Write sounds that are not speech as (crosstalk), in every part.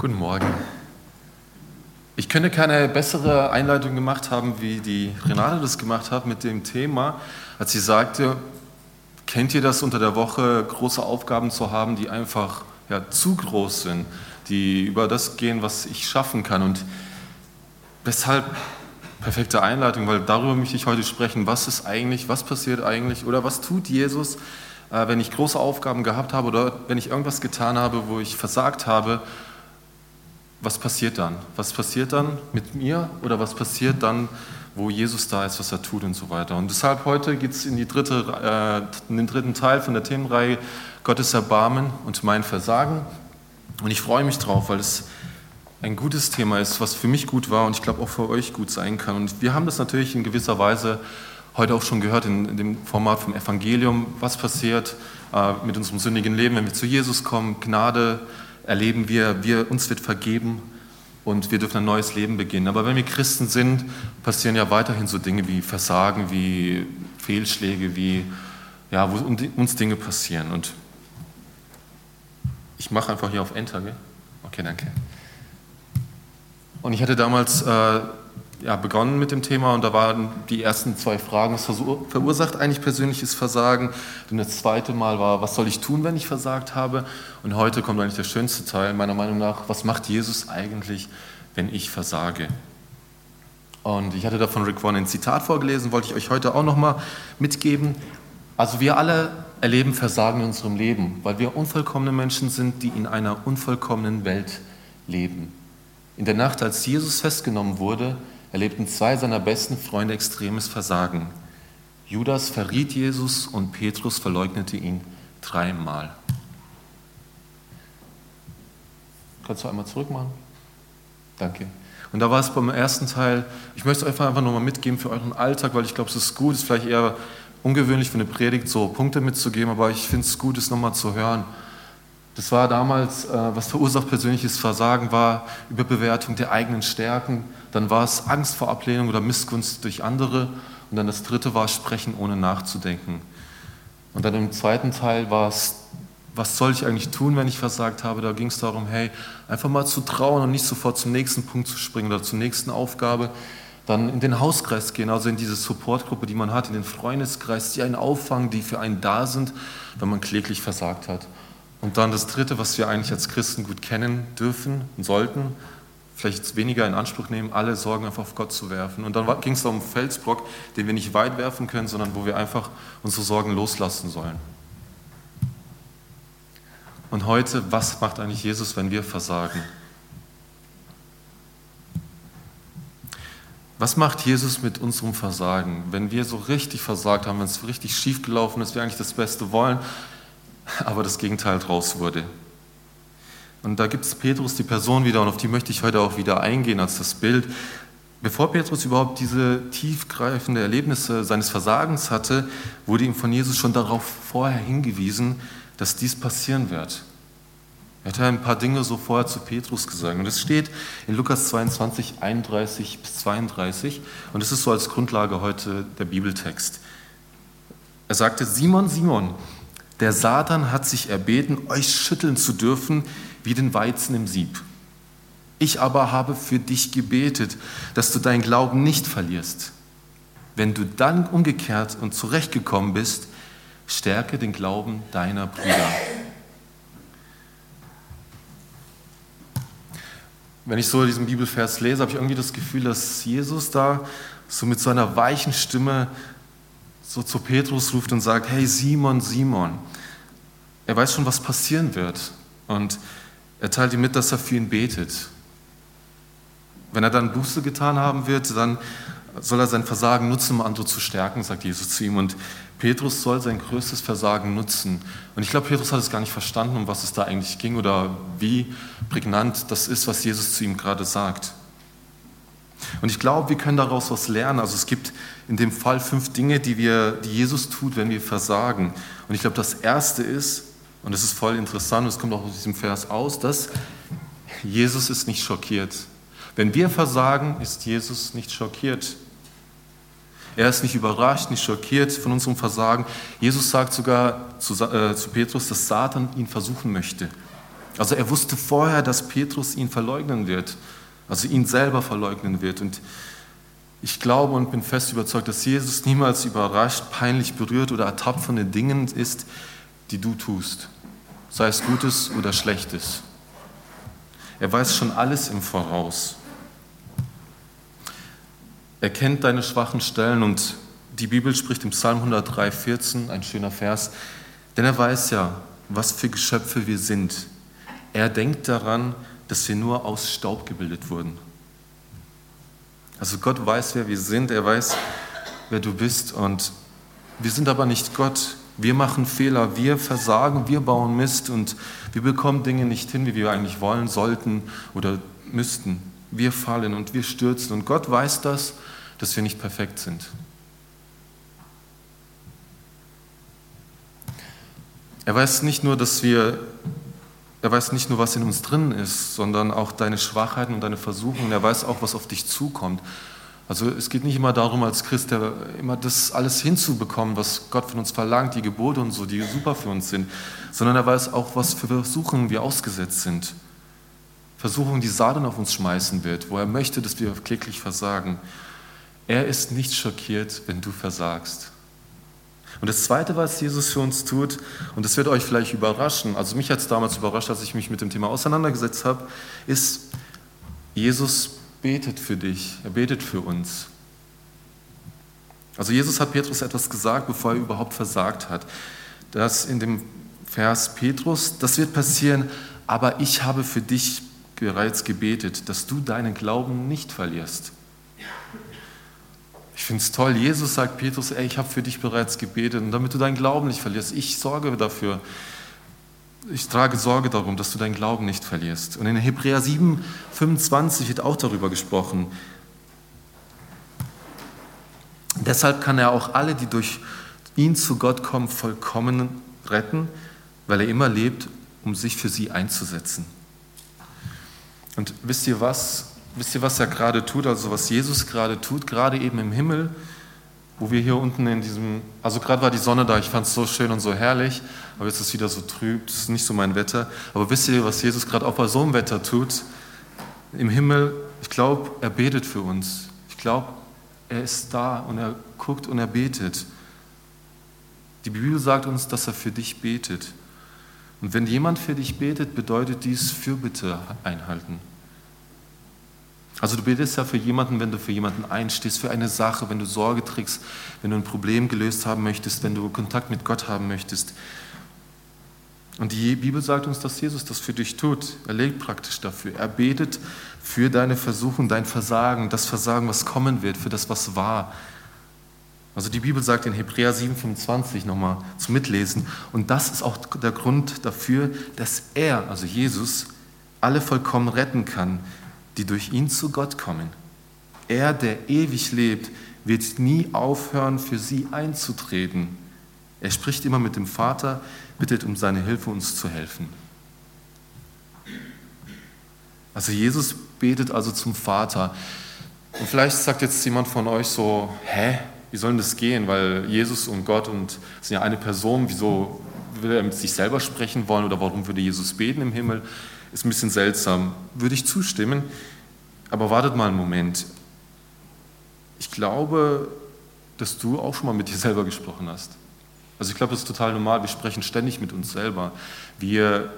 Guten Morgen. Ich könnte keine bessere Einleitung gemacht haben, wie die Renate das gemacht hat mit dem Thema, als sie sagte, kennt ihr das unter der Woche, große Aufgaben zu haben, die einfach ja, zu groß sind, die über das gehen, was ich schaffen kann. Und weshalb perfekte Einleitung, weil darüber möchte ich heute sprechen, was ist eigentlich, was passiert eigentlich oder was tut Jesus, äh, wenn ich große Aufgaben gehabt habe oder wenn ich irgendwas getan habe, wo ich versagt habe, was passiert dann? Was passiert dann mit mir oder was passiert dann, wo Jesus da ist, was er tut und so weiter. Und deshalb heute geht es in, äh, in den dritten Teil von der Themenreihe Gottes Erbarmen und mein Versagen. Und ich freue mich drauf, weil es ein gutes Thema ist, was für mich gut war und ich glaube auch für euch gut sein kann. Und wir haben das natürlich in gewisser Weise heute auch schon gehört in, in dem Format vom Evangelium, was passiert äh, mit unserem sündigen Leben, wenn wir zu Jesus kommen. Gnade erleben wir, wir, uns wird vergeben und wir dürfen ein neues Leben beginnen. Aber wenn wir Christen sind, passieren ja weiterhin so Dinge wie Versagen, wie Fehlschläge, wie ja, wo uns Dinge passieren. Und ich mache einfach hier auf Enter, gell? Okay, danke. Und ich hatte damals äh, ja, begonnen mit dem Thema und da waren die ersten zwei Fragen, was verursacht eigentlich persönliches Versagen? Und das zweite Mal war, was soll ich tun, wenn ich versagt habe? Und heute kommt eigentlich der schönste Teil, meiner Meinung nach, was macht Jesus eigentlich, wenn ich versage? Und ich hatte da von Rick Warren ein Zitat vorgelesen, wollte ich euch heute auch nochmal mitgeben. Also wir alle erleben Versagen in unserem Leben, weil wir unvollkommene Menschen sind, die in einer unvollkommenen Welt leben. In der Nacht, als Jesus festgenommen wurde, erlebten zwei seiner besten Freunde extremes Versagen. Judas verriet Jesus und Petrus verleugnete ihn dreimal. Kannst du einmal zurückmachen? Danke. Und da war es beim ersten Teil, ich möchte es einfach, nochmal mitgeben für euren Alltag, weil ich glaube, es ist gut, es ist vielleicht eher ungewöhnlich für eine Predigt, so Punkte mitzugeben, aber ich finde es gut, es nochmal zu hören. Das war damals, äh, was verursacht persönliches Versagen war, Überbewertung der eigenen Stärken. Dann war es Angst vor Ablehnung oder Missgunst durch andere. Und dann das dritte war Sprechen ohne nachzudenken. Und dann im zweiten Teil war es, was soll ich eigentlich tun, wenn ich versagt habe? Da ging es darum, hey, einfach mal zu trauen und nicht sofort zum nächsten Punkt zu springen oder zur nächsten Aufgabe. Dann in den Hauskreis gehen, also in diese Supportgruppe, die man hat, in den Freundeskreis, die einen auffangen, die für einen da sind, wenn man kläglich versagt hat. Und dann das Dritte, was wir eigentlich als Christen gut kennen dürfen und sollten, vielleicht weniger in Anspruch nehmen, alle Sorgen einfach auf Gott zu werfen. Und dann ging es um Felsbrock, den wir nicht weit werfen können, sondern wo wir einfach unsere Sorgen loslassen sollen. Und heute, was macht eigentlich Jesus, wenn wir versagen? Was macht Jesus mit unserem Versagen? Wenn wir so richtig versagt haben, wenn es richtig schief gelaufen ist, wir eigentlich das Beste wollen, (laughs) aber das Gegenteil draus wurde. Und da gibt es Petrus, die Person wieder, und auf die möchte ich heute auch wieder eingehen als das Bild. Bevor Petrus überhaupt diese tiefgreifende Erlebnisse seines Versagens hatte, wurde ihm von Jesus schon darauf vorher hingewiesen, dass dies passieren wird. Er hat ein paar Dinge so vorher zu Petrus gesagt. Und es steht in Lukas 22, 31 bis 32. Und es ist so als Grundlage heute der Bibeltext. Er sagte, Simon, Simon, der Satan hat sich erbeten, euch schütteln zu dürfen wie den Weizen im Sieb. Ich aber habe für dich gebetet, dass du deinen Glauben nicht verlierst. Wenn du dann umgekehrt und zurechtgekommen bist, stärke den Glauben deiner Brüder. Wenn ich so diesen Bibelvers lese, habe ich irgendwie das Gefühl, dass Jesus da so mit seiner weichen Stimme so zu Petrus ruft und sagt, hey Simon, Simon, er weiß schon, was passieren wird. Und er teilt ihm mit, dass er für ihn betet. Wenn er dann Buße getan haben wird, dann soll er sein Versagen nutzen, um andere zu stärken, sagt Jesus zu ihm. Und Petrus soll sein größtes Versagen nutzen. Und ich glaube, Petrus hat es gar nicht verstanden, um was es da eigentlich ging oder wie prägnant das ist, was Jesus zu ihm gerade sagt. Und ich glaube, wir können daraus was lernen. Also es gibt in dem Fall fünf Dinge, die, wir, die Jesus tut, wenn wir versagen. Und ich glaube, das erste ist, und das ist voll interessant, und es kommt auch aus diesem Vers aus, dass Jesus ist nicht schockiert. Wenn wir versagen, ist Jesus nicht schockiert. Er ist nicht überrascht, nicht schockiert von unserem Versagen. Jesus sagt sogar zu, äh, zu Petrus, dass Satan ihn versuchen möchte. Also er wusste vorher, dass Petrus ihn verleugnen wird, also ihn selber verleugnen wird. Und ich glaube und bin fest überzeugt, dass Jesus niemals überrascht, peinlich berührt oder ertappt von den Dingen ist, die du tust, sei es Gutes oder Schlechtes. Er weiß schon alles im Voraus. Er kennt deine schwachen Stellen und die Bibel spricht im Psalm 103, 14, ein schöner Vers, denn er weiß ja, was für Geschöpfe wir sind. Er denkt daran, dass wir nur aus Staub gebildet wurden. Also Gott weiß, wer wir sind, er weiß, wer du bist und wir sind aber nicht Gott. Wir machen Fehler, wir versagen, wir bauen Mist und wir bekommen Dinge nicht hin, wie wir eigentlich wollen, sollten oder müssten. Wir fallen und wir stürzen und Gott weiß das, dass wir nicht perfekt sind. Er weiß nicht nur, dass wir, er weiß nicht nur, was in uns drin ist, sondern auch deine Schwachheiten und deine Versuchungen. Er weiß auch, was auf dich zukommt. Also es geht nicht immer darum, als Christ immer das alles hinzubekommen, was Gott von uns verlangt, die Gebote und so, die super für uns sind, sondern er weiß auch, was für Versuchungen wir ausgesetzt sind. Versuchungen, die Satan auf uns schmeißen wird, wo er möchte, dass wir kläglich versagen. Er ist nicht schockiert, wenn du versagst. Und das Zweite, was Jesus für uns tut, und das wird euch vielleicht überraschen, also mich hat es damals überrascht, als ich mich mit dem Thema auseinandergesetzt habe, ist, Jesus betet für dich, er betet für uns. Also Jesus hat Petrus etwas gesagt, bevor er überhaupt versagt hat. Das in dem Vers Petrus, das wird passieren, aber ich habe für dich bereits gebetet, dass du deinen Glauben nicht verlierst. Ich finde es toll. Jesus sagt Petrus, ey, ich habe für dich bereits gebetet und damit du deinen Glauben nicht verlierst. Ich sorge dafür. Ich trage Sorge darum, dass du deinen Glauben nicht verlierst. Und in Hebräer 7, 25 wird auch darüber gesprochen. Deshalb kann er auch alle, die durch ihn zu Gott kommen, vollkommen retten, weil er immer lebt, um sich für sie einzusetzen. Und wisst ihr was? Wisst ihr, was er gerade tut, also was Jesus gerade tut, gerade eben im Himmel, wo wir hier unten in diesem, also gerade war die Sonne da, ich fand es so schön und so herrlich, aber jetzt ist es wieder so trüb, das ist nicht so mein Wetter. Aber wisst ihr, was Jesus gerade auch bei so einem Wetter tut? Im Himmel, ich glaube, er betet für uns. Ich glaube, er ist da und er guckt und er betet. Die Bibel sagt uns, dass er für dich betet. Und wenn jemand für dich betet, bedeutet dies Fürbitte einhalten. Also du betest ja für jemanden, wenn du für jemanden einstehst, für eine Sache, wenn du Sorge trägst, wenn du ein Problem gelöst haben möchtest, wenn du Kontakt mit Gott haben möchtest. Und die Bibel sagt uns, dass Jesus das für dich tut. Er lebt praktisch dafür. Er betet für deine Versuchung, dein Versagen, das Versagen, was kommen wird, für das, was war. Also die Bibel sagt in Hebräer 7,25 nochmal zum Mitlesen. Und das ist auch der Grund dafür, dass er, also Jesus, alle vollkommen retten kann, die durch ihn zu Gott kommen. Er, der ewig lebt, wird nie aufhören, für sie einzutreten. Er spricht immer mit dem Vater, bittet um seine Hilfe, uns zu helfen. Also Jesus betet also zum Vater. Und vielleicht sagt jetzt jemand von euch so, hä, wie soll denn das gehen? Weil Jesus und Gott und sind ja eine Person, wieso will er mit sich selber sprechen wollen oder warum würde Jesus beten im Himmel? Ist ein bisschen seltsam. Würde ich zustimmen. Aber wartet mal einen Moment. Ich glaube, dass du auch schon mal mit dir (laughs) selber gesprochen hast. Also ich glaube, das ist total normal. Wir sprechen ständig mit uns selber. Wir,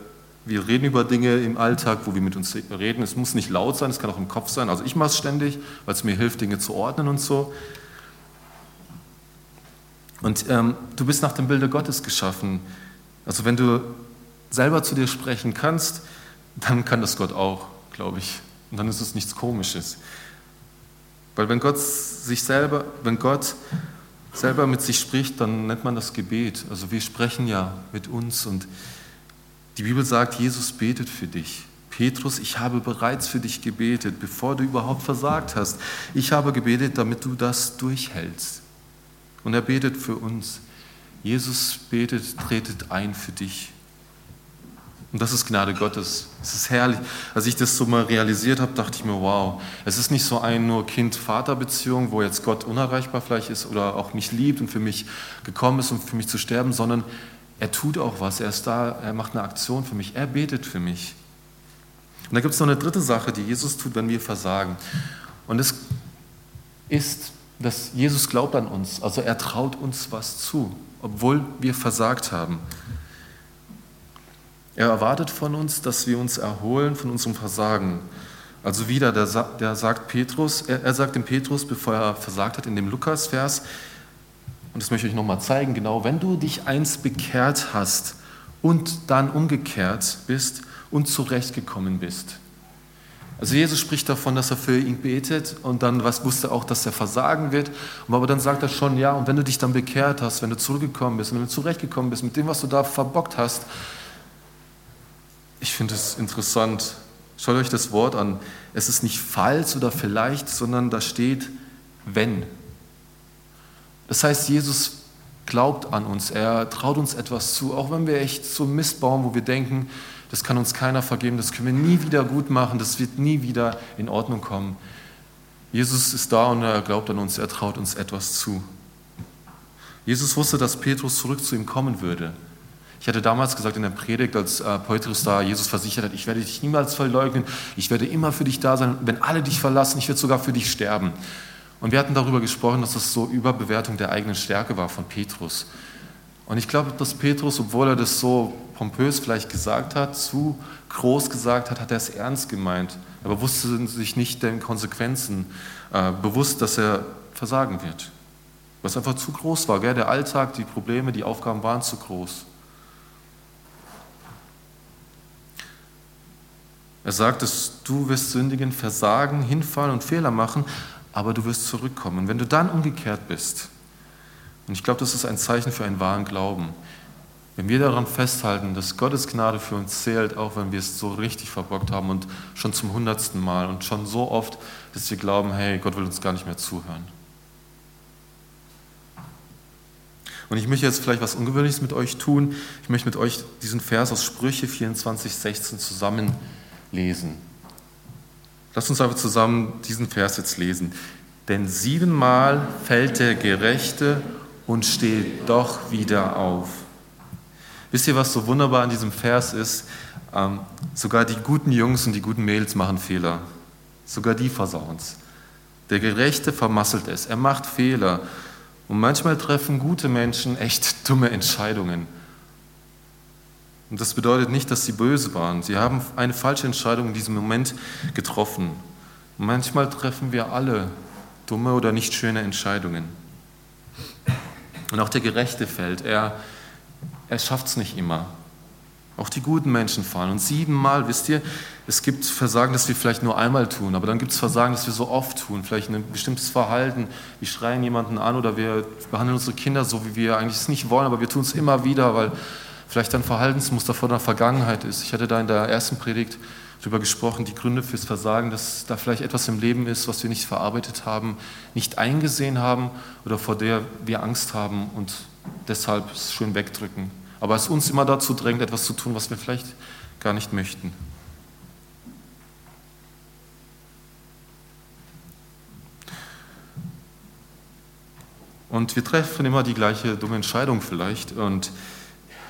wir reden über Dinge im Alltag, wo wir mit uns reden. Es muss nicht laut sein, es kann auch im Kopf sein. Also ich mache es ständig, weil es mir hilft, Dinge zu ordnen und so. Und ähm, du bist nach dem Bilde Gottes geschaffen. Also wenn du selber zu dir sprechen kannst, dann kann das Gott auch, glaube ich. Und dann ist es nichts Komisches. Weil wenn Gott sich selber, wenn Gott selber mit sich spricht, dann nennt man das Gebet. Also wir sprechen ja mit uns und die Bibel sagt, Jesus betet für dich. Petrus, ich habe bereits für dich gebetet, bevor du überhaupt versagt hast. Ich habe gebetet, damit du das durchhältst. Und er betet für uns. Jesus betet, tretet ein für dich. Und das ist Gnade Gottes. Es ist herrlich. Als ich das so mal realisiert habe, dachte ich mir, wow, es ist nicht so ein nur Kind-Vater-Beziehung, wo jetzt Gott unerreichbar vielleicht ist oder auch mich liebt und für mich gekommen ist, um für mich zu sterben, sondern er tut auch was, er ist da, er macht eine Aktion für mich, er betet für mich. Und da gibt es noch eine dritte Sache, die Jesus tut, wenn wir versagen. Und es ist, dass Jesus glaubt an uns, also er traut uns was zu, obwohl wir versagt haben. Er erwartet von uns, dass wir uns erholen von unserem Versagen. Also wieder, der, der sagt Petrus, er, er sagt dem Petrus, bevor er versagt hat, in dem Lukas-Vers, und das möchte ich euch nochmal zeigen, genau, wenn du dich einst bekehrt hast und dann umgekehrt bist und zurechtgekommen bist. Also Jesus spricht davon, dass er für ihn betet und dann was wusste auch, dass er versagen wird. Aber dann sagt er schon, ja, und wenn du dich dann bekehrt hast, wenn du zurückgekommen bist, wenn du zurechtgekommen bist mit dem, was du da verbockt hast, ich finde es interessant. Schaut euch das Wort an. Es ist nicht falls oder vielleicht, sondern da steht wenn. Das heißt, Jesus glaubt an uns, er traut uns etwas zu, auch wenn wir echt so Mist bauen, wo wir denken, das kann uns keiner vergeben, das können wir nie wieder gut machen, das wird nie wieder in Ordnung kommen. Jesus ist da und er glaubt an uns, er traut uns etwas zu. Jesus wusste, dass Petrus zurück zu ihm kommen würde. Ich hatte damals gesagt in der Predigt, als äh, Petrus da Jesus versichert hat, ich werde dich niemals verleugnen, ich werde immer für dich da sein, wenn alle dich verlassen, ich werde sogar für dich sterben. Und wir hatten darüber gesprochen, dass das so Überbewertung der eigenen Stärke war von Petrus. Und ich glaube, dass Petrus, obwohl er das so pompös vielleicht gesagt hat, zu groß gesagt hat, hat er es ernst gemeint. Er wusste sich nicht den Konsequenzen äh, bewusst, dass er versagen wird. Was einfach zu groß war. Gell? Der Alltag, die Probleme, die Aufgaben waren zu groß. Er sagt, dass du wirst sündigen, versagen, hinfallen und Fehler machen, aber du wirst zurückkommen. Und wenn du dann umgekehrt bist, und ich glaube, das ist ein Zeichen für einen wahren Glauben, wenn wir daran festhalten, dass Gottes Gnade für uns zählt, auch wenn wir es so richtig verbockt haben und schon zum hundertsten Mal und schon so oft, dass wir glauben, hey, Gott will uns gar nicht mehr zuhören. Und ich möchte jetzt vielleicht was Ungewöhnliches mit euch tun. Ich möchte mit euch diesen Vers aus Sprüche 24, 16 zusammenlesen. Lass uns aber zusammen diesen Vers jetzt lesen. Denn siebenmal fällt der Gerechte und steht doch wieder auf. Wisst ihr, was so wunderbar an diesem Vers ist? Ähm, sogar die guten Jungs und die guten Mädels machen Fehler. Sogar die versauen es. Der Gerechte vermasselt es. Er macht Fehler. Und manchmal treffen gute Menschen echt dumme Entscheidungen. Und das bedeutet nicht, dass sie böse waren. Sie haben eine falsche Entscheidung in diesem Moment getroffen. Und manchmal treffen wir alle dumme oder nicht schöne Entscheidungen. Und auch der Gerechte fällt. Er, er schafft es nicht immer. Auch die guten Menschen fallen. Und siebenmal, wisst ihr, es gibt Versagen, das wir vielleicht nur einmal tun, aber dann gibt es Versagen, das wir so oft tun. Vielleicht ein bestimmtes Verhalten. Wir schreien jemanden an oder wir behandeln unsere Kinder so, wie wir eigentlich es nicht wollen, aber wir tun es immer wieder, weil vielleicht ein Verhaltensmuster von der Vergangenheit ist. Ich hatte da in der ersten Predigt darüber gesprochen, die Gründe fürs Versagen, dass da vielleicht etwas im Leben ist, was wir nicht verarbeitet haben, nicht eingesehen haben oder vor der wir Angst haben und deshalb es schön wegdrücken. Aber es uns immer dazu drängt, etwas zu tun, was wir vielleicht gar nicht möchten. Und wir treffen immer die gleiche dumme Entscheidung vielleicht. Und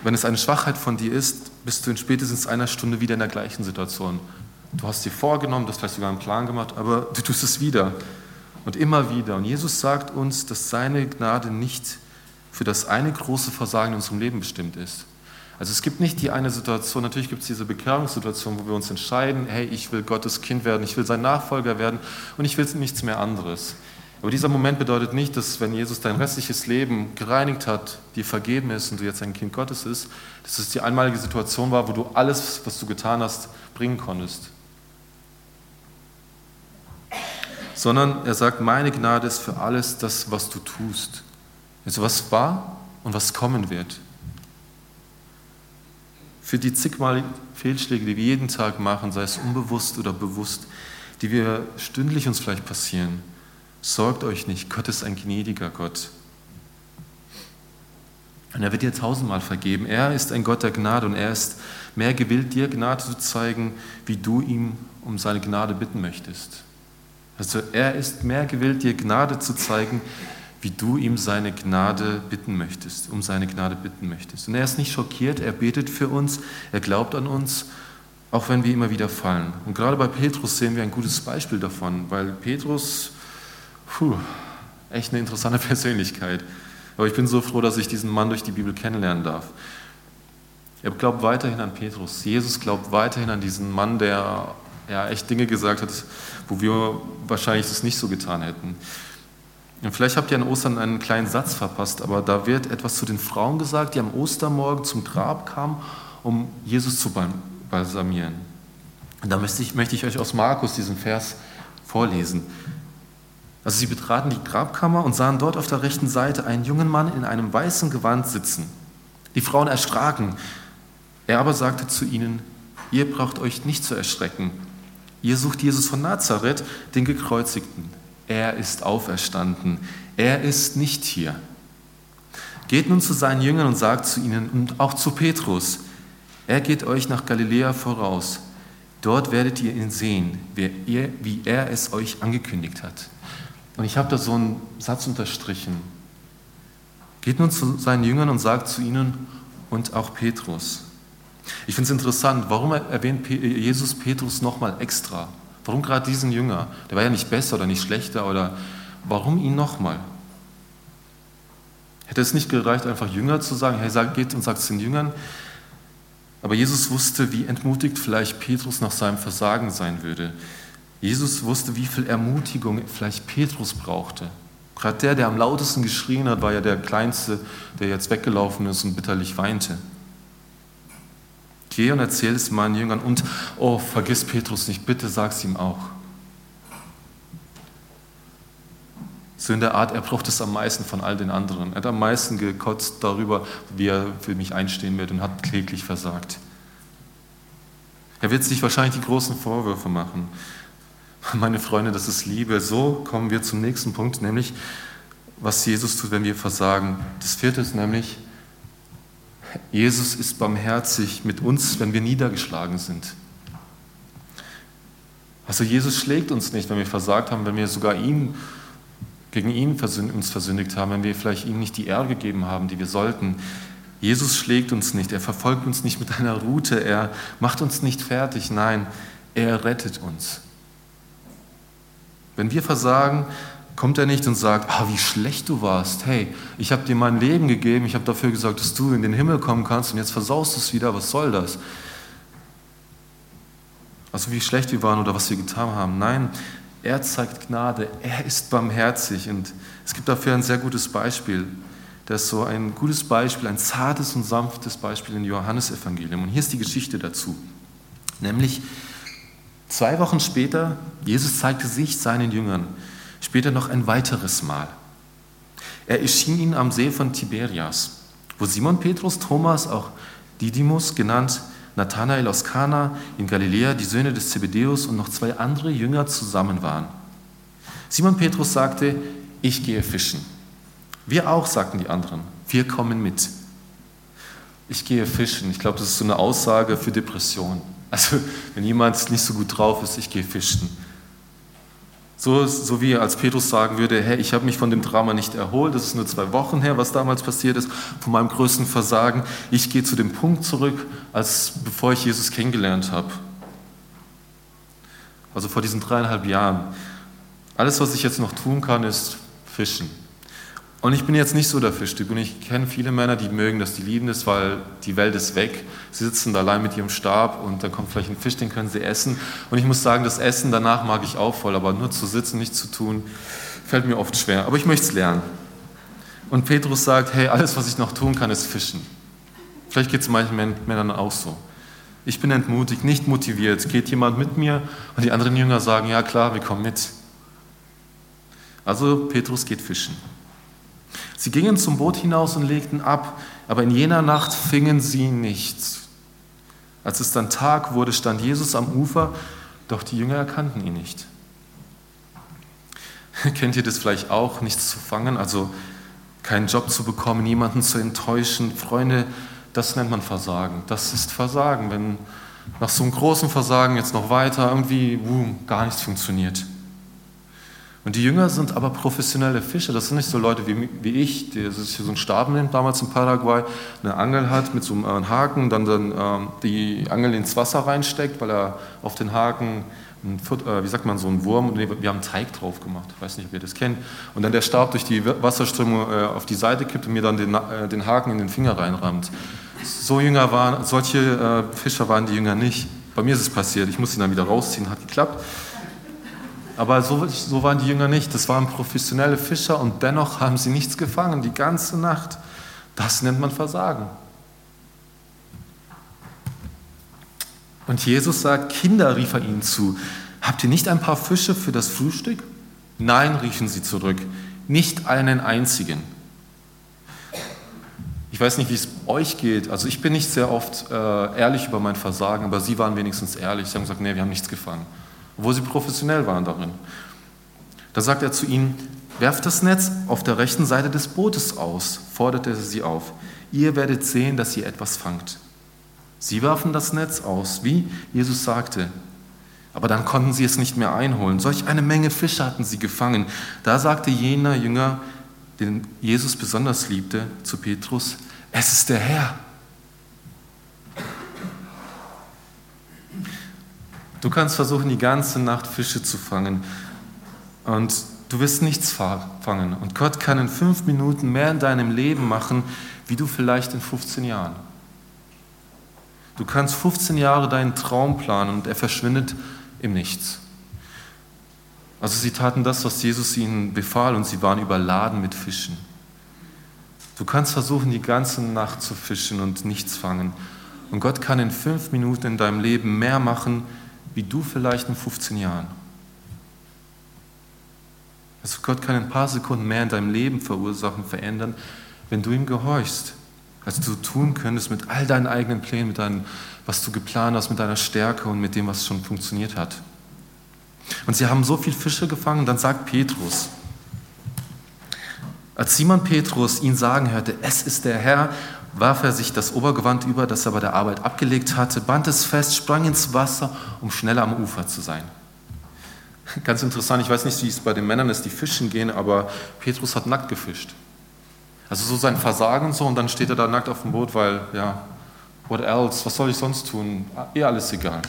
wenn es eine Schwachheit von dir ist, bist du in spätestens einer Stunde wieder in der gleichen Situation. Du hast dir vorgenommen, du hast vielleicht sogar einen Plan gemacht, aber du tust es wieder und immer wieder. Und Jesus sagt uns, dass seine Gnade nicht für das eine große Versagen in unserem Leben bestimmt ist. Also es gibt nicht die eine Situation, natürlich gibt es diese Bekehrungssituation, wo wir uns entscheiden, hey, ich will Gottes Kind werden, ich will sein Nachfolger werden und ich will nichts mehr anderes. Aber dieser Moment bedeutet nicht, dass wenn Jesus dein restliches Leben gereinigt hat, dir vergeben ist und du jetzt ein Kind Gottes bist, dass es die einmalige Situation war, wo du alles, was du getan hast, bringen konntest. Sondern er sagt, meine Gnade ist für alles das, was du tust. Also was war und was kommen wird. Für die zigmal Fehlschläge, die wir jeden Tag machen, sei es unbewusst oder bewusst, die wir stündlich uns vielleicht passieren, Sorgt euch nicht, Gott ist ein gnädiger Gott. Und er wird dir tausendmal vergeben. Er ist ein Gott der Gnade und er ist mehr gewillt, dir Gnade zu zeigen, wie du ihm um seine Gnade bitten möchtest. Also er ist mehr gewillt, dir Gnade zu zeigen, wie du ihm seine Gnade bitten möchtest, um seine Gnade bitten möchtest. Und er ist nicht schockiert, er betet für uns, er glaubt an uns, auch wenn wir immer wieder fallen. Und gerade bei Petrus sehen wir ein gutes Beispiel davon, weil Petrus, puh, echt eine interessante (laughs) Persönlichkeit. Aber ich bin so froh, dass ich diesen Mann durch die Bibel kennenlernen darf. Er glaubt weiterhin an Petrus. Jesus glaubt weiterhin an diesen Mann, der ja echt Dinge gesagt hat, wo wir wahrscheinlich das nicht so getan hätten. Und vielleicht habt ihr an Ostern einen kleinen Satz verpasst, aber da wird etwas zu den Frauen gesagt, die am Ostermorgen zum Grab kamen, um Jesus zu balsamieren. Und da möchte ich, möchte ich euch aus Markus diesen Vers vorlesen. Also sie betraten die Grabkammer und sahen dort auf der rechten Seite einen jungen Mann in einem weißen Gewand sitzen. Die Frauen erschraken. Er aber sagte zu ihnen, ihr braucht euch nicht zu erschrecken. Ihr sucht Jesus von Nazareth, den Gekreuzigten. Er ist auferstanden. Er ist nicht hier. Geht nun zu seinen Jüngern und sagt zu ihnen und auch zu Petrus, er geht euch nach Galiläa voraus. Dort werdet ihr ihn sehen, wie er es euch angekündigt hat. Und ich habe da so einen Satz unterstrichen. Geht nun zu seinen Jüngern und sagt zu ihnen und auch Petrus. Ich finde es interessant, warum erwähnt Jesus Petrus nochmal extra? Warum gerade diesen Jünger? Der war ja nicht besser oder nicht schlechter oder warum ihn nochmal? Hätte es nicht gereicht, einfach Jünger zu sagen, hey, geht und sagt es den Jüngern? Aber Jesus wusste, wie entmutigt vielleicht Petrus nach seinem Versagen sein würde. Jesus wusste, wie viel Ermutigung vielleicht Petrus brauchte. Gerade der, der am lautesten geschrien hat, war ja der Kleinste, der jetzt weggelaufen ist und bitterlich weinte. Geh und erzähl es meinen Jüngern und, oh, vergiss Petrus nicht, bitte sag es ihm auch. So in der Art, er braucht es am meisten von all den anderen. Er hat am meisten gekotzt darüber, wie er für mich einstehen wird und hat kläglich versagt. Er wird sich wahrscheinlich die großen Vorwürfe machen. Meine Freunde, das ist Liebe. So kommen wir zum nächsten Punkt, nämlich was Jesus tut, wenn wir versagen. Das vierte ist nämlich, Jesus ist barmherzig mit uns, wenn wir niedergeschlagen sind. Also Jesus schlägt uns nicht, wenn wir versagt haben, wenn wir sogar ihn gegen ihn uns versündigt haben, wenn wir vielleicht ihm nicht die Ehre gegeben haben, die wir sollten. Jesus schlägt uns nicht, er verfolgt uns nicht mit einer Rute, er macht uns nicht fertig, nein, er rettet uns. Wenn wir versagen, kommt er nicht und sagt, ah, wie schlecht du warst. Hey, ich habe dir mein Leben gegeben, ich habe dafür gesagt, dass du in den Himmel kommen kannst und jetzt versaust du es wieder, was soll das? Also wie schlecht wir waren oder was wir getan haben. Nein, er zeigt Gnade, er ist barmherzig und es gibt dafür ein sehr gutes Beispiel. Das ist so ein gutes Beispiel, ein zartes und sanftes Beispiel in Johannesevangelium. Und hier ist die Geschichte dazu. Nämlich zwei Wochen später, Jesus zeigte sich seinen Jüngern, später noch ein weiteres Mal. Er erschien ihnen am See von Tiberias, wo Simon Petrus, Thomas, auch Didymus genannt, Nathanael aus Kana in Galiläa, die Söhne des Zebedäus und noch zwei andere Jünger zusammen waren. Simon Petrus sagte, ich gehe fischen. Wir auch, sagten die anderen, wir kommen mit. Ich gehe fischen. Ich glaube, das ist so eine Aussage für Depression. Also, wenn jemand nicht so gut drauf ist, ich gehe fischen. So, so wie als Petrus sagen würde, hey, ich habe mich von dem Drama nicht erholt, das ist nur zwei Wochen her, was damals passiert ist, von meinem größten Versagen. Ich gehe zu dem Punkt zurück, als bevor ich Jesus kennengelernt habe. Also vor diesen dreieinhalb Jahren. Alles, was ich jetzt noch tun kann, ist fischen. Und ich bin jetzt nicht so der Fischtyp und ich kenne viele Männer, die mögen das, die lieben das, weil die Welt ist weg. Sie sitzen da allein mit ihrem Stab und dann kommt vielleicht ein Fisch, den können sie essen. Und ich muss sagen, das Essen danach mag ich auch voll, aber nur zu sitzen, nichts zu tun, fällt mir oft schwer. Aber ich möchte es lernen. Und Petrus sagt, hey, alles, was ich noch tun kann, ist fischen. Vielleicht geht es manchen Männern auch so. Ich bin entmutigt, nicht motiviert. Geht jemand mit mir? Und die anderen Jünger sagen, ja klar, wir kommen mit. Also Petrus geht fischen. Sie gingen zum Boot hinaus und legten ab, aber in jener Nacht fingen sie nichts. Als es dann Tag wurde, stand Jesus am Ufer, doch die Jünger erkannten ihn nicht. (laughs) Kennt ihr das vielleicht auch, nichts zu fangen, also keinen Job zu bekommen, niemanden zu enttäuschen? Freunde, das nennt man Versagen. Das ist Versagen, wenn nach so einem großen Versagen jetzt noch weiter irgendwie boom, gar nichts funktioniert. Und die Jünger sind aber professionelle Fischer. Das sind nicht so Leute wie, wie ich, der sich so einen Stab nimmt, damals in Paraguay, eine Angel hat mit so einem Haken, dann, dann ähm, die Angel ins Wasser reinsteckt, weil er auf den Haken, ein, äh, wie sagt man, so einen Wurm, wir haben Teig drauf gemacht, ich weiß nicht, ob ihr das kennt, und dann der Stab durch die Wasserströmung äh, auf die Seite kippt und mir dann den, äh, den Haken in den Finger reinrammt. So Jünger waren, solche äh, Fischer waren die Jünger nicht. Bei mir ist es passiert, ich musste ihn dann wieder rausziehen, hat geklappt. Aber so, so waren die Jünger nicht. Das waren professionelle Fischer und dennoch haben sie nichts gefangen, die ganze Nacht. Das nennt man Versagen. Und Jesus sagt, Kinder, rief er ihnen zu, habt ihr nicht ein paar Fische für das Frühstück? Nein, riefen sie zurück, nicht einen einzigen. Ich weiß nicht, wie es euch geht. Also ich bin nicht sehr oft äh, ehrlich über mein Versagen, aber sie waren wenigstens ehrlich. Sie haben gesagt, nee, wir haben nichts gefangen obwohl sie professionell waren darin. Da sagt er zu ihnen, werft das Netz auf der rechten Seite des Bootes aus, forderte er sie auf. Ihr werdet sehen, dass ihr etwas fangt. Sie warfen das Netz aus, wie Jesus sagte. Aber dann konnten sie es nicht mehr einholen. Solch eine Menge Fische hatten sie gefangen. Da sagte jener Jünger, den Jesus besonders liebte, zu Petrus, es ist der Herr. Du kannst versuchen, die ganze Nacht Fische zu fangen und du wirst nichts fangen. Und Gott kann in fünf Minuten mehr in deinem Leben machen, wie du vielleicht in 15 Jahren. Du kannst 15 Jahre deinen Traum planen und er verschwindet im Nichts. Also sie taten das, was Jesus ihnen befahl und sie waren überladen mit Fischen. Du kannst versuchen, die ganze Nacht zu fischen und nichts fangen. Und Gott kann in fünf Minuten in deinem Leben mehr machen, wie du vielleicht in 15 Jahren. Also Gott kann ein paar Sekunden mehr in deinem Leben verursachen, verändern, wenn du ihm gehorchst, als du tun könntest mit all deinen eigenen Plänen, mit deinem, was du geplant hast, mit deiner Stärke und mit dem, was schon funktioniert hat. Und sie haben so viel Fische gefangen, dann sagt Petrus, als Simon Petrus ihn sagen hörte, es ist der Herr, warf er sich das Obergewand über, das er bei der Arbeit abgelegt hatte, band es fest, sprang ins Wasser, um schneller am Ufer zu sein. Ganz interessant, ich weiß nicht, wie es bei den Männern ist, die fischen gehen, aber Petrus hat nackt gefischt. Also so sein Versagen so, und dann steht er da nackt auf dem Boot, weil, ja, what else, was soll ich sonst tun? Eh alles egal.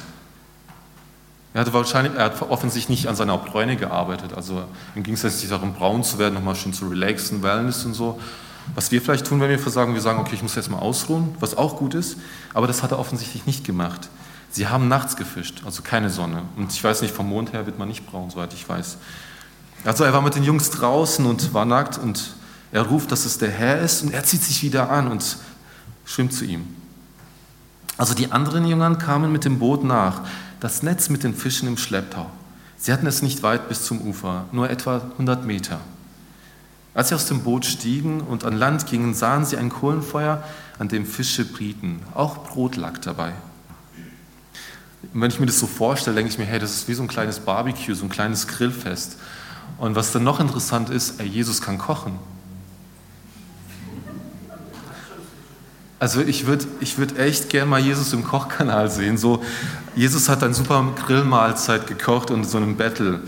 Er hatte wahrscheinlich, er hat offensichtlich nicht an seiner Bräune gearbeitet, also ihm ging es jetzt darum, braun zu werden, nochmal schön zu relaxen, Wellness und so, was wir vielleicht tun, wenn wir versagen, wir sagen, okay, ich muss jetzt mal ausruhen, was auch gut ist, aber das hat er offensichtlich nicht gemacht. Sie haben nachts gefischt, also keine Sonne. Und ich weiß nicht, vom Mond her wird man nicht braun, soweit ich weiß. Also er war mit den Jungs draußen und war nackt und er ruft, dass es der Herr ist und er zieht sich wieder an und schwimmt zu ihm. Also die anderen Jüngern kamen mit dem Boot nach, das Netz mit den Fischen im Schlepptau. Sie hatten es nicht weit bis zum Ufer, nur etwa 100 Meter. Als sie aus dem Boot stiegen und an Land gingen, sahen sie ein Kohlenfeuer, an dem Fische brieten. Auch Brot lag dabei. Und wenn ich mir das so vorstelle, denke ich mir, hey, das ist wie so ein kleines Barbecue, so ein kleines Grillfest. Und was dann noch interessant ist, ey, Jesus kann kochen. Also ich würde ich würd echt gern mal Jesus im Kochkanal sehen. So, Jesus hat eine super Grillmahlzeit gekocht und so einem Battle.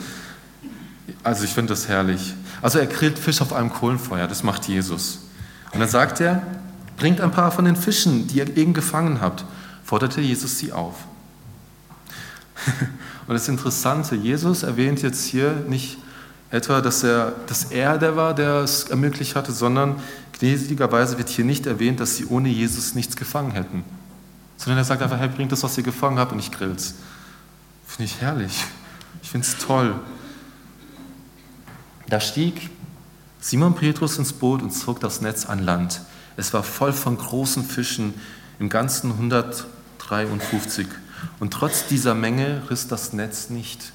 Also ich finde das herrlich. Also er grillt Fisch auf einem Kohlenfeuer, das macht Jesus. Und dann sagt er, bringt ein paar von den Fischen, die ihr eben gefangen habt, forderte Jesus sie auf. (laughs) Und das Interessante, Jesus erwähnt jetzt hier nicht etwa, dass er, dass er der war, der es ermöglicht hatte, sondern gnädigerweise wird hier nicht erwähnt, dass sie ohne Jesus nichts gefangen hätten. Sondern er sagt einfach, hey, bringt das, was ihr gefangen habt und ich grill's. Finde ich herrlich. Ich finde es toll. Da stieg Simon Petrus ins Boot und zog das Netz an Land. Es war voll von großen Fischen, im Ganzen 153. Und trotz dieser Menge riss das Netz nicht.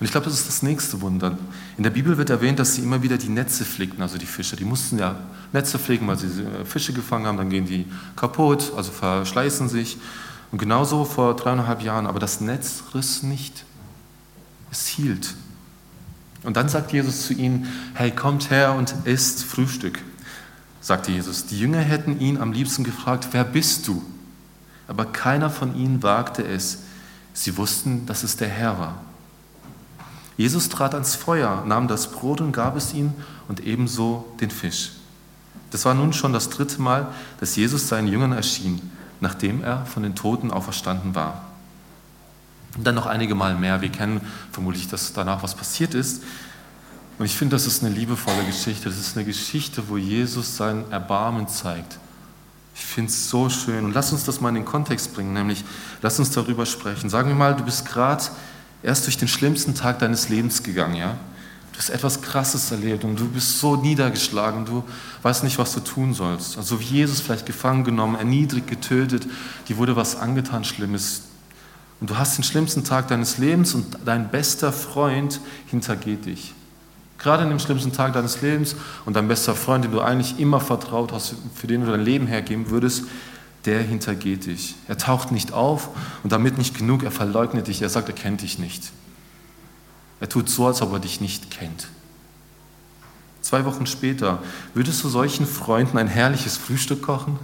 Und ich glaube, das ist das nächste Wunder. In der Bibel wird erwähnt, dass sie immer wieder die Netze flickten, also die Fische. Die mussten ja Netze flicken, weil sie äh, Fische gefangen haben, dann gehen die kaputt, also verschleißen sich. Und genauso vor dreieinhalb Jahren, aber das Netz riss nicht. Es hielt. Und dann sagt Jesus zu ihnen, hey, kommt her und isst Frühstück, sagte Jesus. Die Jünger hätten ihn am liebsten gefragt, wer bist du? Aber keiner von ihnen wagte es. Sie wussten, dass es der Herr war. Jesus trat ans Feuer, nahm das Brot und gab es ihnen und ebenso den Fisch. Das war nun schon das dritte Mal, dass Jesus seinen Jüngern erschien, nachdem er von den Toten auferstanden war. Und dann noch einige Mal mehr. Wir kennen vermutlich, dass danach was passiert ist. Und ich finde, das ist eine liebevolle Geschichte. Das ist eine Geschichte, wo Jesus sein Erbarmen zeigt. Ich finde es so schön. Und lass uns das mal in den Kontext bringen, nämlich lass uns darüber sprechen. Sagen wir mal, du bist gerade erst durch den schlimmsten Tag deines Lebens gegangen, ja? Du hast etwas Krasses erlebt und du bist so niedergeschlagen, du weißt nicht, was du tun sollst. Also wie Jesus vielleicht gefangen genommen, erniedrigt, getötet, dir wurde was angetan Schlimmes. Und du hast den schlimmsten Tag deines Lebens und dein bester Freund hintergeht dich. Gerade in dem schlimmsten Tag deines Lebens und dein bester Freund, dem du eigentlich immer vertraut hast, für den du dein Leben hergeben würdest, der hintergeht dich. Er taucht nicht auf und damit nicht genug, er verleugnet dich, er sagt, er kennt dich nicht. Er tut so, als ob er dich nicht kennt. Zwei Wochen später, würdest du solchen Freunden ein herrliches Frühstück kochen?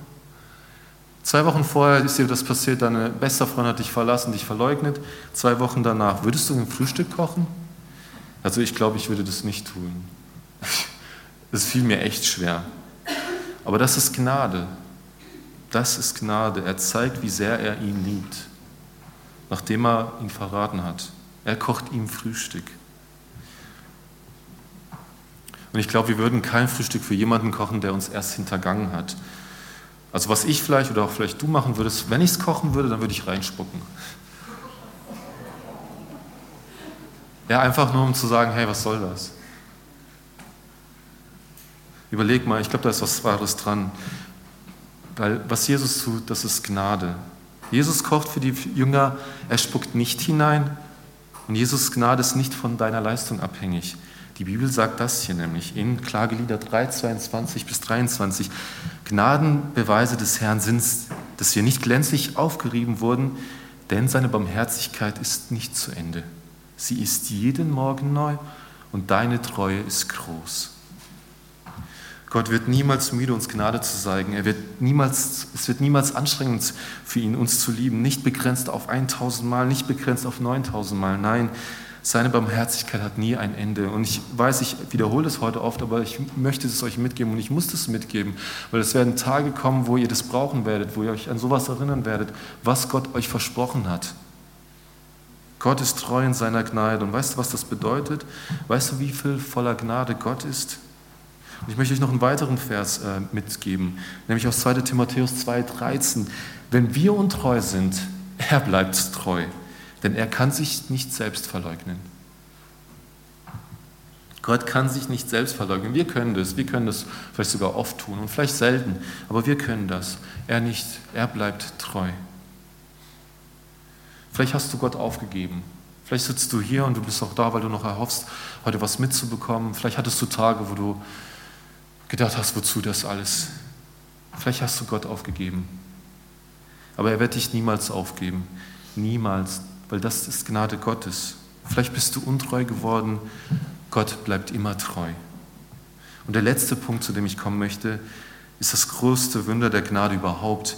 Zwei Wochen vorher ist dir das passiert, dein bester Freund hat dich verlassen, dich verleugnet. Zwei Wochen danach, würdest du ein Frühstück kochen? Also ich glaube, ich würde das nicht tun. (laughs) Es fiel mir echt schwer. Aber das ist Gnade. Das ist Gnade. Er zeigt, wie sehr er ihn liebt, nachdem er ihn verraten hat. Er kocht ihm Frühstück. Und ich glaube, wir würden kein Frühstück für jemanden kochen, der uns erst hintergangen hat. Also was ich vielleicht oder auch vielleicht du machen würdest, wenn ich es kochen würde, dann würde ich reinspucken. Ja, einfach nur um zu sagen, hey, was soll das? Überleg mal, ich glaube, da ist was Wahres dran. Weil was Jesus tut, das ist Gnade. Jesus kocht für die Jünger, er spuckt nicht hinein. Und Jesus Gnade ist nicht von deiner Leistung abhängig. Die Bibel sagt das hier nämlich in Klagelieder 3, 22 bis 23. Gnadenbeweise des Herrn sind, dass wir nicht glänzlich aufgerieben wurden, denn seine Barmherzigkeit ist nicht zu Ende. Sie ist jeden Morgen neu und deine Treue ist groß. Gott wird niemals müde, uns Gnade zu zeigen. Er wird niemals, es wird niemals anstrengend für ihn, uns zu lieben. Nicht begrenzt auf 1000 Mal, nicht begrenzt auf 9000 Mal. Nein, seine Barmherzigkeit hat nie ein Ende. Und ich weiß, ich wiederhole es heute oft, aber ich möchte es euch mitgeben und ich muss es mitgeben, weil es werden Tage kommen, wo ihr das brauchen werdet, wo ihr euch an sowas erinnern werdet, was Gott euch versprochen hat. Gott ist treu in seiner Gnade. Und weißt du, was das bedeutet? Weißt du, wie viel voller Gnade Gott ist? Und ich möchte euch noch einen weiteren Vers äh, mitgeben, nämlich aus 2 Timotheus 2,13. Wenn wir untreu sind, (laughs) er bleibt treu, denn er kann sich nicht selbst verleugnen. Gott kann sich nicht selbst verleugnen. Wir können das. Wir können das vielleicht sogar oft tun und vielleicht selten, aber wir können das. Er nicht. Er bleibt treu. Vielleicht hast du Gott aufgegeben. Vielleicht sitzt du hier und du bist auch da, weil du noch erhoffst, heute was mitzubekommen. Vielleicht hattest du Tage, wo du gedacht hast, wozu das alles? Vielleicht hast du Gott aufgegeben. Aber er wird dich niemals aufgeben. Niemals, weil das ist Gnade Gottes. Vielleicht bist du untreu geworden. Gott bleibt immer treu. Und der letzte Punkt, zu dem ich kommen möchte, ist das größte Wunder der Gnade überhaupt.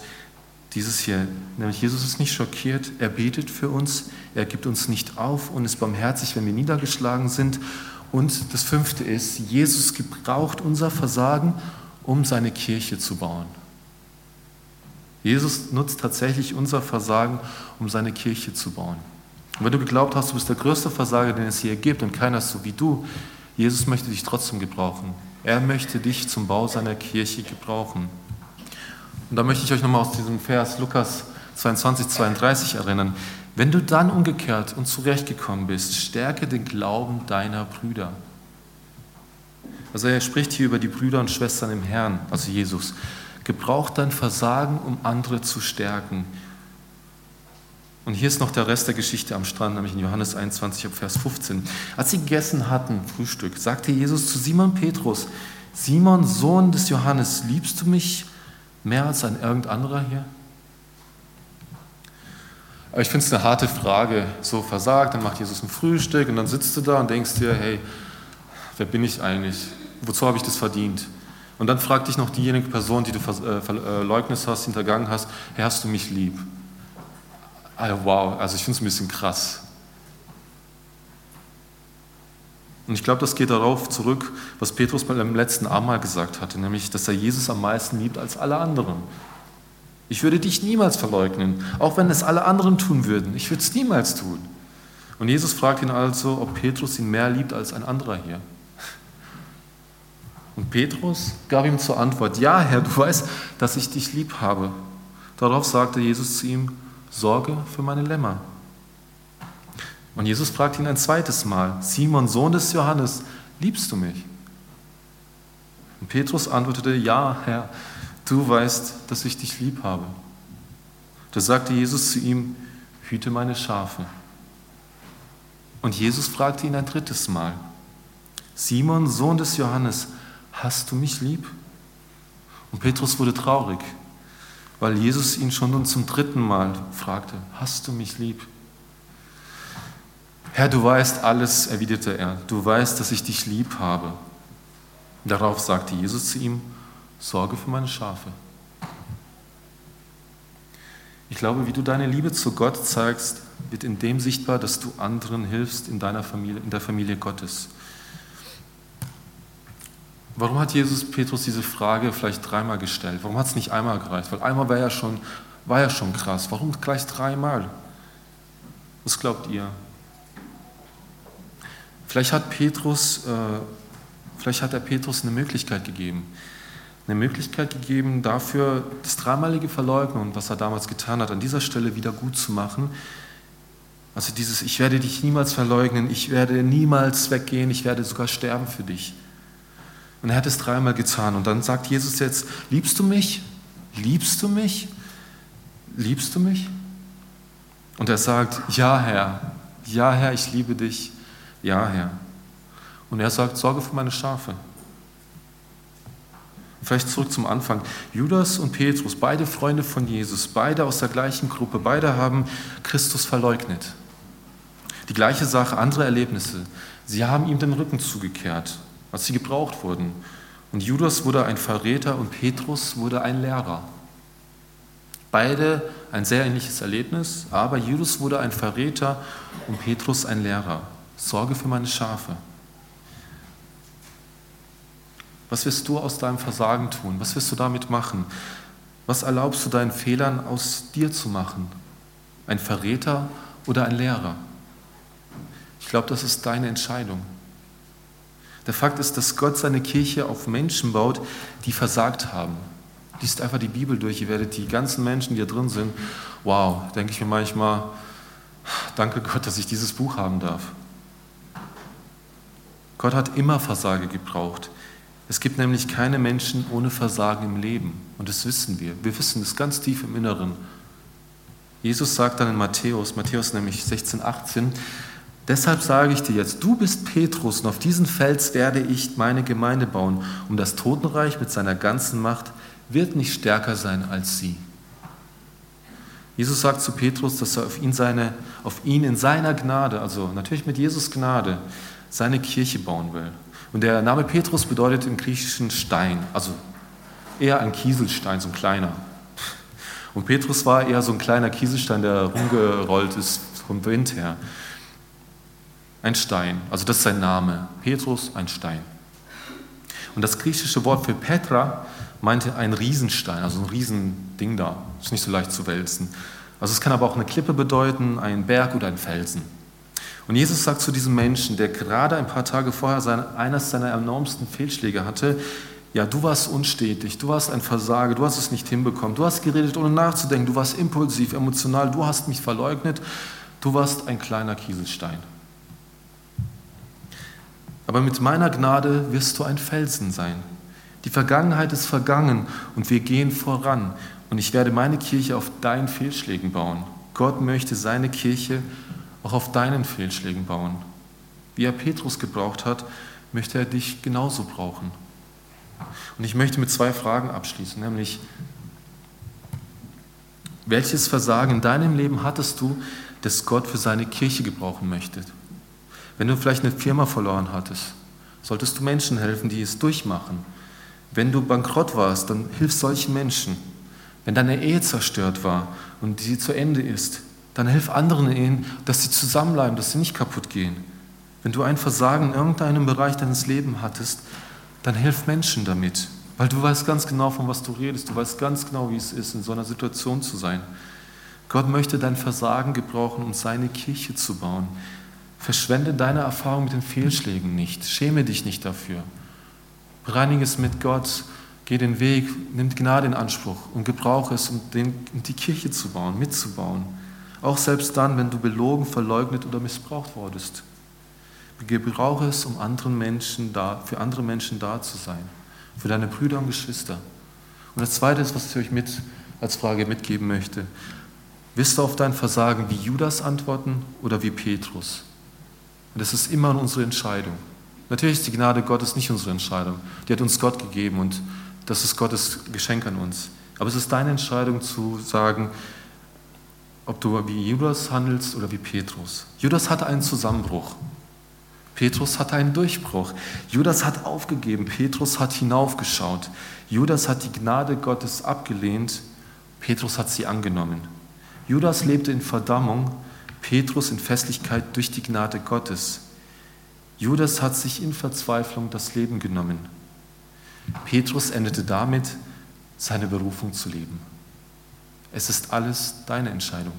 Dieses hier, nämlich Jesus ist nicht schockiert, er betet für uns, er gibt uns nicht auf und ist barmherzig, wenn wir niedergeschlagen sind und das fünfte ist, Jesus gebraucht unser Versagen, um seine Kirche zu bauen. Jesus nutzt tatsächlich unser Versagen, um seine Kirche zu bauen. Und wenn du geglaubt hast, du bist der größte Versager, den es hier gibt und keiner ist so wie du, Jesus möchte dich trotzdem gebrauchen. Er möchte dich zum Bau seiner Kirche gebrauchen. Und da möchte ich euch nochmal aus diesem Vers Lukas 22, 32 erinnern. Wenn du dann umgekehrt und zurechtgekommen bist, stärke den Glauben deiner Brüder. Also er spricht hier über die Brüder und Schwestern im Herrn, also Jesus. Gebrauch dein Versagen, um andere zu stärken. Und hier ist noch der Rest der Geschichte am Strand, nämlich in Johannes 21, Vers 15. Als sie gegessen hatten, Frühstück, sagte Jesus zu Simon Petrus, Simon, Sohn des Johannes, liebst du mich mehr als ein irgend anderer hier? Aber ich finde es eine harte Frage, so versagt, dann macht Jesus ein Frühstück und dann sitzt du da und denkst dir, hey, wer bin ich eigentlich? Wozu habe ich das verdient? Und dann fragt dich noch diejenige Person, die du verleugnest äh, hast, hintergangen hast, hey, hast du mich lieb? Also, wow, also ich finde es ein bisschen krass. Und ich glaube, das geht darauf zurück, was Petrus beim letzten Abendmahl gesagt hatte, nämlich, dass er Jesus am meisten liebt als alle anderen. Ich würde dich niemals verleugnen, auch wenn es alle anderen tun würden. Ich würde es niemals tun. Und Jesus fragt ihn also, ob Petrus ihn mehr liebt als ein anderer hier. Und Petrus gab ihm zur Antwort, ja Herr, du weißt, dass ich dich lieb habe. Darauf sagte Jesus zu ihm, Sorge für meine Lämmer. Und Jesus fragt ihn ein zweites Mal, Simon, Sohn des Johannes, liebst du mich? Und Petrus antwortete, ja Herr, du weißt, dass ich dich lieb habe. Da sagte Jesus zu ihm, hüte meine Schafe. Und Jesus fragte ihn ein drittes Mal, Simon, Sohn des Johannes, hast du mich lieb? Und Petrus wurde traurig, weil Jesus ihn schon nun zum dritten Mal fragte, hast du mich lieb? Herr, du weißt alles, erwiderte er, du weißt, dass ich dich lieb habe. Darauf sagte Jesus zu ihm, sorge für meine Schafe. Ich glaube, wie du deine Liebe zu Gott zeigst, wird in dem sichtbar, dass du anderen hilfst in deiner Familie, in der Familie Gottes. Warum hat Jesus Petrus diese Frage vielleicht dreimal gestellt? Warum hat es nicht einmal gereicht? Weil einmal war ja schon, war ja schon krass. Warum gleich dreimal? Was glaubt ihr? Vielleicht hat Petrus, äh, vielleicht hat er Petrus eine Möglichkeit gegeben. Eine Möglichkeit gegeben, dafür das dreimalige Verleugnen, was er damals getan hat, an dieser Stelle wieder gut zu machen. Also dieses, ich werde dich niemals verleugnen, ich werde niemals weggehen, ich werde sogar sterben für dich. Und er hat es dreimal getan. Und dann sagt Jesus jetzt, liebst du mich? Liebst du mich? Liebst du mich? Und er sagt, ja Herr, ja Herr, ich liebe dich, ja Herr. Und er sagt, sorge für meine Schafe. Vielleicht zurück zum Anfang. Judas und Petrus, beide Freunde von Jesus, beide aus der gleichen Gruppe, beide haben Christus verleugnet. Die gleiche Sache, andere Erlebnisse. Sie haben ihm den Rücken zugekehrt als sie gebraucht wurden. Und Judas wurde ein Verräter und Petrus wurde ein Lehrer. Beide ein sehr ähnliches Erlebnis, aber Judas wurde ein Verräter und Petrus ein Lehrer. Sorge für meine Schafe. Was wirst du aus deinem Versagen tun? Was wirst du damit machen? Was erlaubst du deinen Fehlern aus dir zu machen? Ein Verräter oder ein Lehrer? Ich glaube, das ist deine Entscheidung. Der Fakt ist, dass Gott seine Kirche auf Menschen baut, die versagt haben. Liest einfach die Bibel durch, ihr werdet die ganzen Menschen, die da drin sind, wow, denke ich mir manchmal, danke Gott, dass ich dieses Buch haben darf. Gott hat immer Versage gebraucht. Es gibt nämlich keine Menschen ohne Versagen im Leben. Und das wissen wir. Wir wissen es ganz tief im Inneren. Jesus sagt dann in Matthäus, Matthäus nämlich 16, 18, Deshalb sage ich dir jetzt, du bist Petrus und auf diesen Fels werde ich meine Gemeinde bauen und das Totenreich mit seiner ganzen Macht wird nicht stärker sein als sie. Jesus sagt zu Petrus, dass er auf ihn, seine, auf ihn in seiner Gnade, also natürlich mit Jesus Gnade, seine Kirche bauen will. Und der Name Petrus bedeutet im Griechischen Stein, also eher ein Kieselstein, so ein kleiner. Und Petrus war eher so ein kleiner Kieselstein, der rumgerollt ist vom Wind her. Ein Stein, also das ist sein Name. Petrus, ein Stein. Und das griechische Wort für Petra meinte ein Riesenstein, also ein Riesending da. Ist nicht so leicht zu wälzen. Also es kann aber auch eine Klippe bedeuten, ein Berg oder ein Felsen. Und Jesus sagt zu diesem Menschen, der gerade ein paar Tage vorher seine, eines seiner enormsten Fehlschläge hatte, ja, du warst unstetig, du warst ein Versager, du hast es nicht hinbekommen, du hast geredet, ohne nachzudenken, du warst impulsiv, emotional, du hast mich verleugnet, du warst ein kleiner Kieselstein. Aber mit meiner Gnade wirst du ein Felsen sein. Die Vergangenheit ist vergangen und wir gehen voran. Und ich werde meine Kirche auf deinen Fehlschlägen bauen. Gott möchte seine Kirche auch auf deinen Fehlschlägen bauen. Wie er Petrus gebraucht hat, möchte er dich genauso brauchen. Und ich möchte mit zwei Fragen abschließen, nämlich, welches Versagen in deinem Leben hattest du, das Gott für seine Kirche gebrauchen möchte? Wenn du vielleicht eine Firma verloren hattest, solltest du Menschen helfen, die es durchmachen. Wenn du bankrott warst, dann hilf solchen Menschen. Wenn deine Ehe zerstört war und sie zu Ende ist, dann hilf anderen Ehen, dass sie zusammenbleiben, dass sie nicht kaputt gehen. Wenn du ein Versagen in irgendeinem Bereich deines Lebens hattest, dann hilf Menschen damit. Weil du weißt ganz genau, von was du redest. Du weißt ganz genau, wie es ist, in so einer Situation zu sein. Gott möchte dein Versagen gebrauchen, um seine Kirche zu bauen. Verschwende deine Erfahrung mit den Fehlschlägen nicht. Schäme dich nicht dafür. Bereinige es mit Gott. Geh den Weg, nimm Gnade in Anspruch und gebrauche es, um, den, um die Kirche zu bauen, mitzubauen. Auch selbst dann, wenn du belogen, verleugnet oder missbraucht wurdest. Gebrauche es, um anderen Menschen da, für andere Menschen da zu sein für deine Brüder und Geschwister. Und das Zweite ist, was ich euch mit als Frage mitgeben möchte. Wirst du auf dein Versagen wie Judas antworten oder wie Petrus? Und das ist immer unsere Entscheidung. Natürlich ist die Gnade Gottes nicht unsere Entscheidung. Die hat uns Gott gegeben und das ist Gottes Geschenk an uns. Aber es ist deine Entscheidung zu sagen, ob du wie Judas handelst oder wie Petrus. Judas hatte einen Zusammenbruch. Petrus hatte einen Durchbruch. Judas hat aufgegeben. Petrus hat hinaufgeschaut. Judas hat die Gnade Gottes abgelehnt. Petrus hat sie angenommen. Judas lebte in Verdammung. Petrus in Festlichkeit durch die Gnade Gottes. Judas hat sich in Verzweiflung das Leben genommen. Petrus endete damit, seine Berufung zu leben. Es ist alles deine Entscheidung.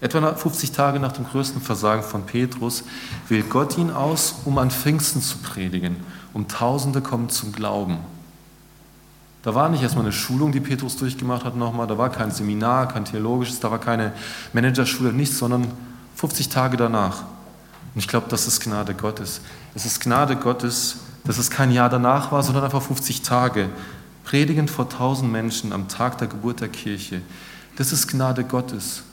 Etwa 50 Tage nach dem größten Versagen von Petrus wählt Gott ihn aus, um an Pfingsten zu predigen, um Tausende kommen zum Glauben. Da war nicht erstmal eine Schulung, die Petrus durchgemacht hat nochmal, da war kein Seminar, kein theologisches, da war keine Managerschule, nichts, sondern 50 Tage danach. Und ich glaube, das ist Gnade Gottes. Es ist Gnade Gottes, dass es kein Jahr danach war, sondern einfach 50 Tage. Predigen vor tausend Menschen am Tag der Geburt der Kirche. Das ist Gnade Gottes.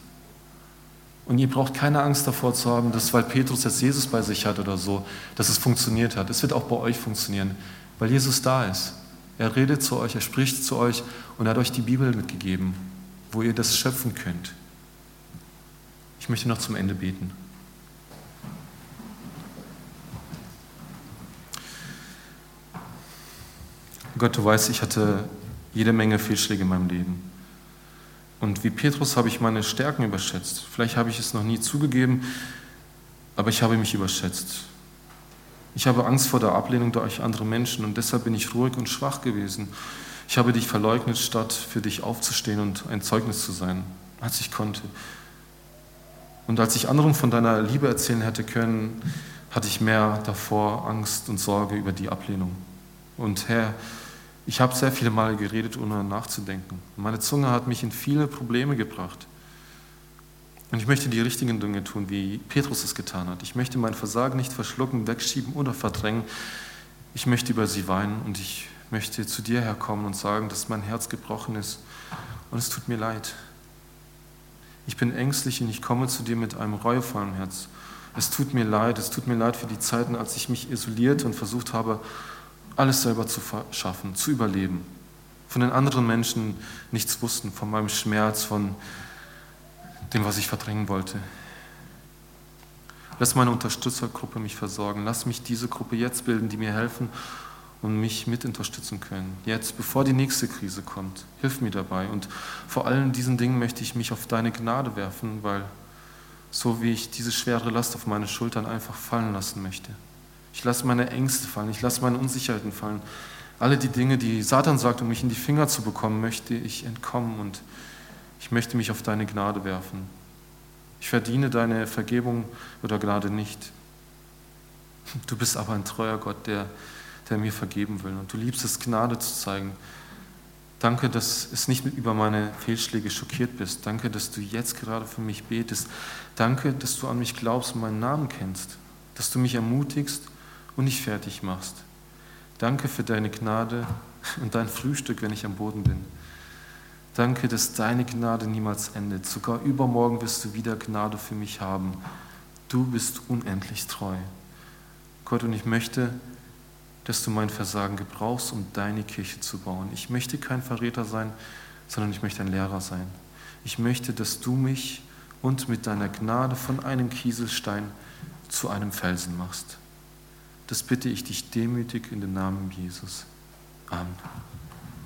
Und ihr braucht keine Angst davor zu haben, dass weil Petrus jetzt Jesus bei sich hat oder so, dass es funktioniert hat. Es wird auch bei euch funktionieren, weil Jesus da ist. Er redet zu euch, er spricht zu euch und er hat euch die Bibel mitgegeben, wo ihr das schöpfen könnt. Ich möchte noch zum Ende beten. Gott, du weißt, ich hatte jede Menge Fehlschläge in meinem Leben. Und wie Petrus habe ich meine Stärken überschätzt. Vielleicht habe ich es noch nie zugegeben, aber ich habe mich überschätzt. Ich habe Angst vor der Ablehnung durch andere Menschen und deshalb bin ich ruhig und schwach gewesen. Ich habe dich verleugnet, statt für dich aufzustehen und ein Zeugnis zu sein, als ich konnte. Und als ich anderen von deiner Liebe erzählen hätte können, hatte ich mehr davor Angst und Sorge über die Ablehnung. Und Herr, ich habe sehr viele Male geredet, ohne nachzudenken. Meine Zunge hat mich in viele Probleme gebracht. Und ich möchte die richtigen Dinge tun, wie Petrus es getan hat. Ich möchte mein Versagen nicht verschlucken, wegschieben oder verdrängen. Ich möchte über sie weinen und ich möchte zu dir herkommen und sagen, dass mein Herz gebrochen ist und es tut mir leid. Ich bin ängstlich und ich komme zu dir mit einem reuevollen Herz. Es tut mir leid, es tut mir leid für die Zeiten, als ich mich isoliert und versucht habe, alles selber zu schaffen, zu überleben. Von den anderen Menschen nichts wussten, von meinem Schmerz, von dem, was ich verdrängen wollte. Lass meine Unterstützergruppe mich versorgen. Lass mich diese Gruppe jetzt bilden, die mir helfen und mich mit unterstützen können. Jetzt, bevor die nächste Krise kommt. Hilf mir dabei. Und vor allen diesen Dingen möchte ich mich auf deine Gnade werfen, weil so wie ich diese schwere Last auf meine Schultern einfach fallen lassen möchte. Ich lasse meine Ängste fallen, ich lasse meine Unsicherheiten fallen. Alle die Dinge, die Satan sagt, um mich in die Finger zu bekommen, möchte ich entkommen und ich möchte mich auf deine Gnade werfen. Ich verdiene deine Vergebung oder Gnade nicht. Du bist aber ein treuer Gott, der, der mir vergeben will. Und du liebst es, Gnade zu zeigen. Danke, dass es nicht über meine Fehlschläge schockiert bist. Danke, dass du jetzt gerade für mich betest. Danke, dass du an mich glaubst und meinen Namen kennst. Dass du mich ermutigst und nicht fertig machst. Danke für deine Gnade und dein Frühstück, wenn ich am Boden bin. Danke, dass deine Gnade niemals endet. Sogar übermorgen wirst du wieder Gnade für mich haben. Du bist unendlich treu. Gott, und ich möchte, dass du mein Versagen gebrauchst, um deine Kirche zu bauen. Ich möchte kein Verräter sein, sondern ich möchte ein Lehrer sein. Ich möchte, dass du mich und mit deiner Gnade von einem Kieselstein zu einem Felsen machst. Das bitte ich dich demütig in den Namen Jesus. Amen.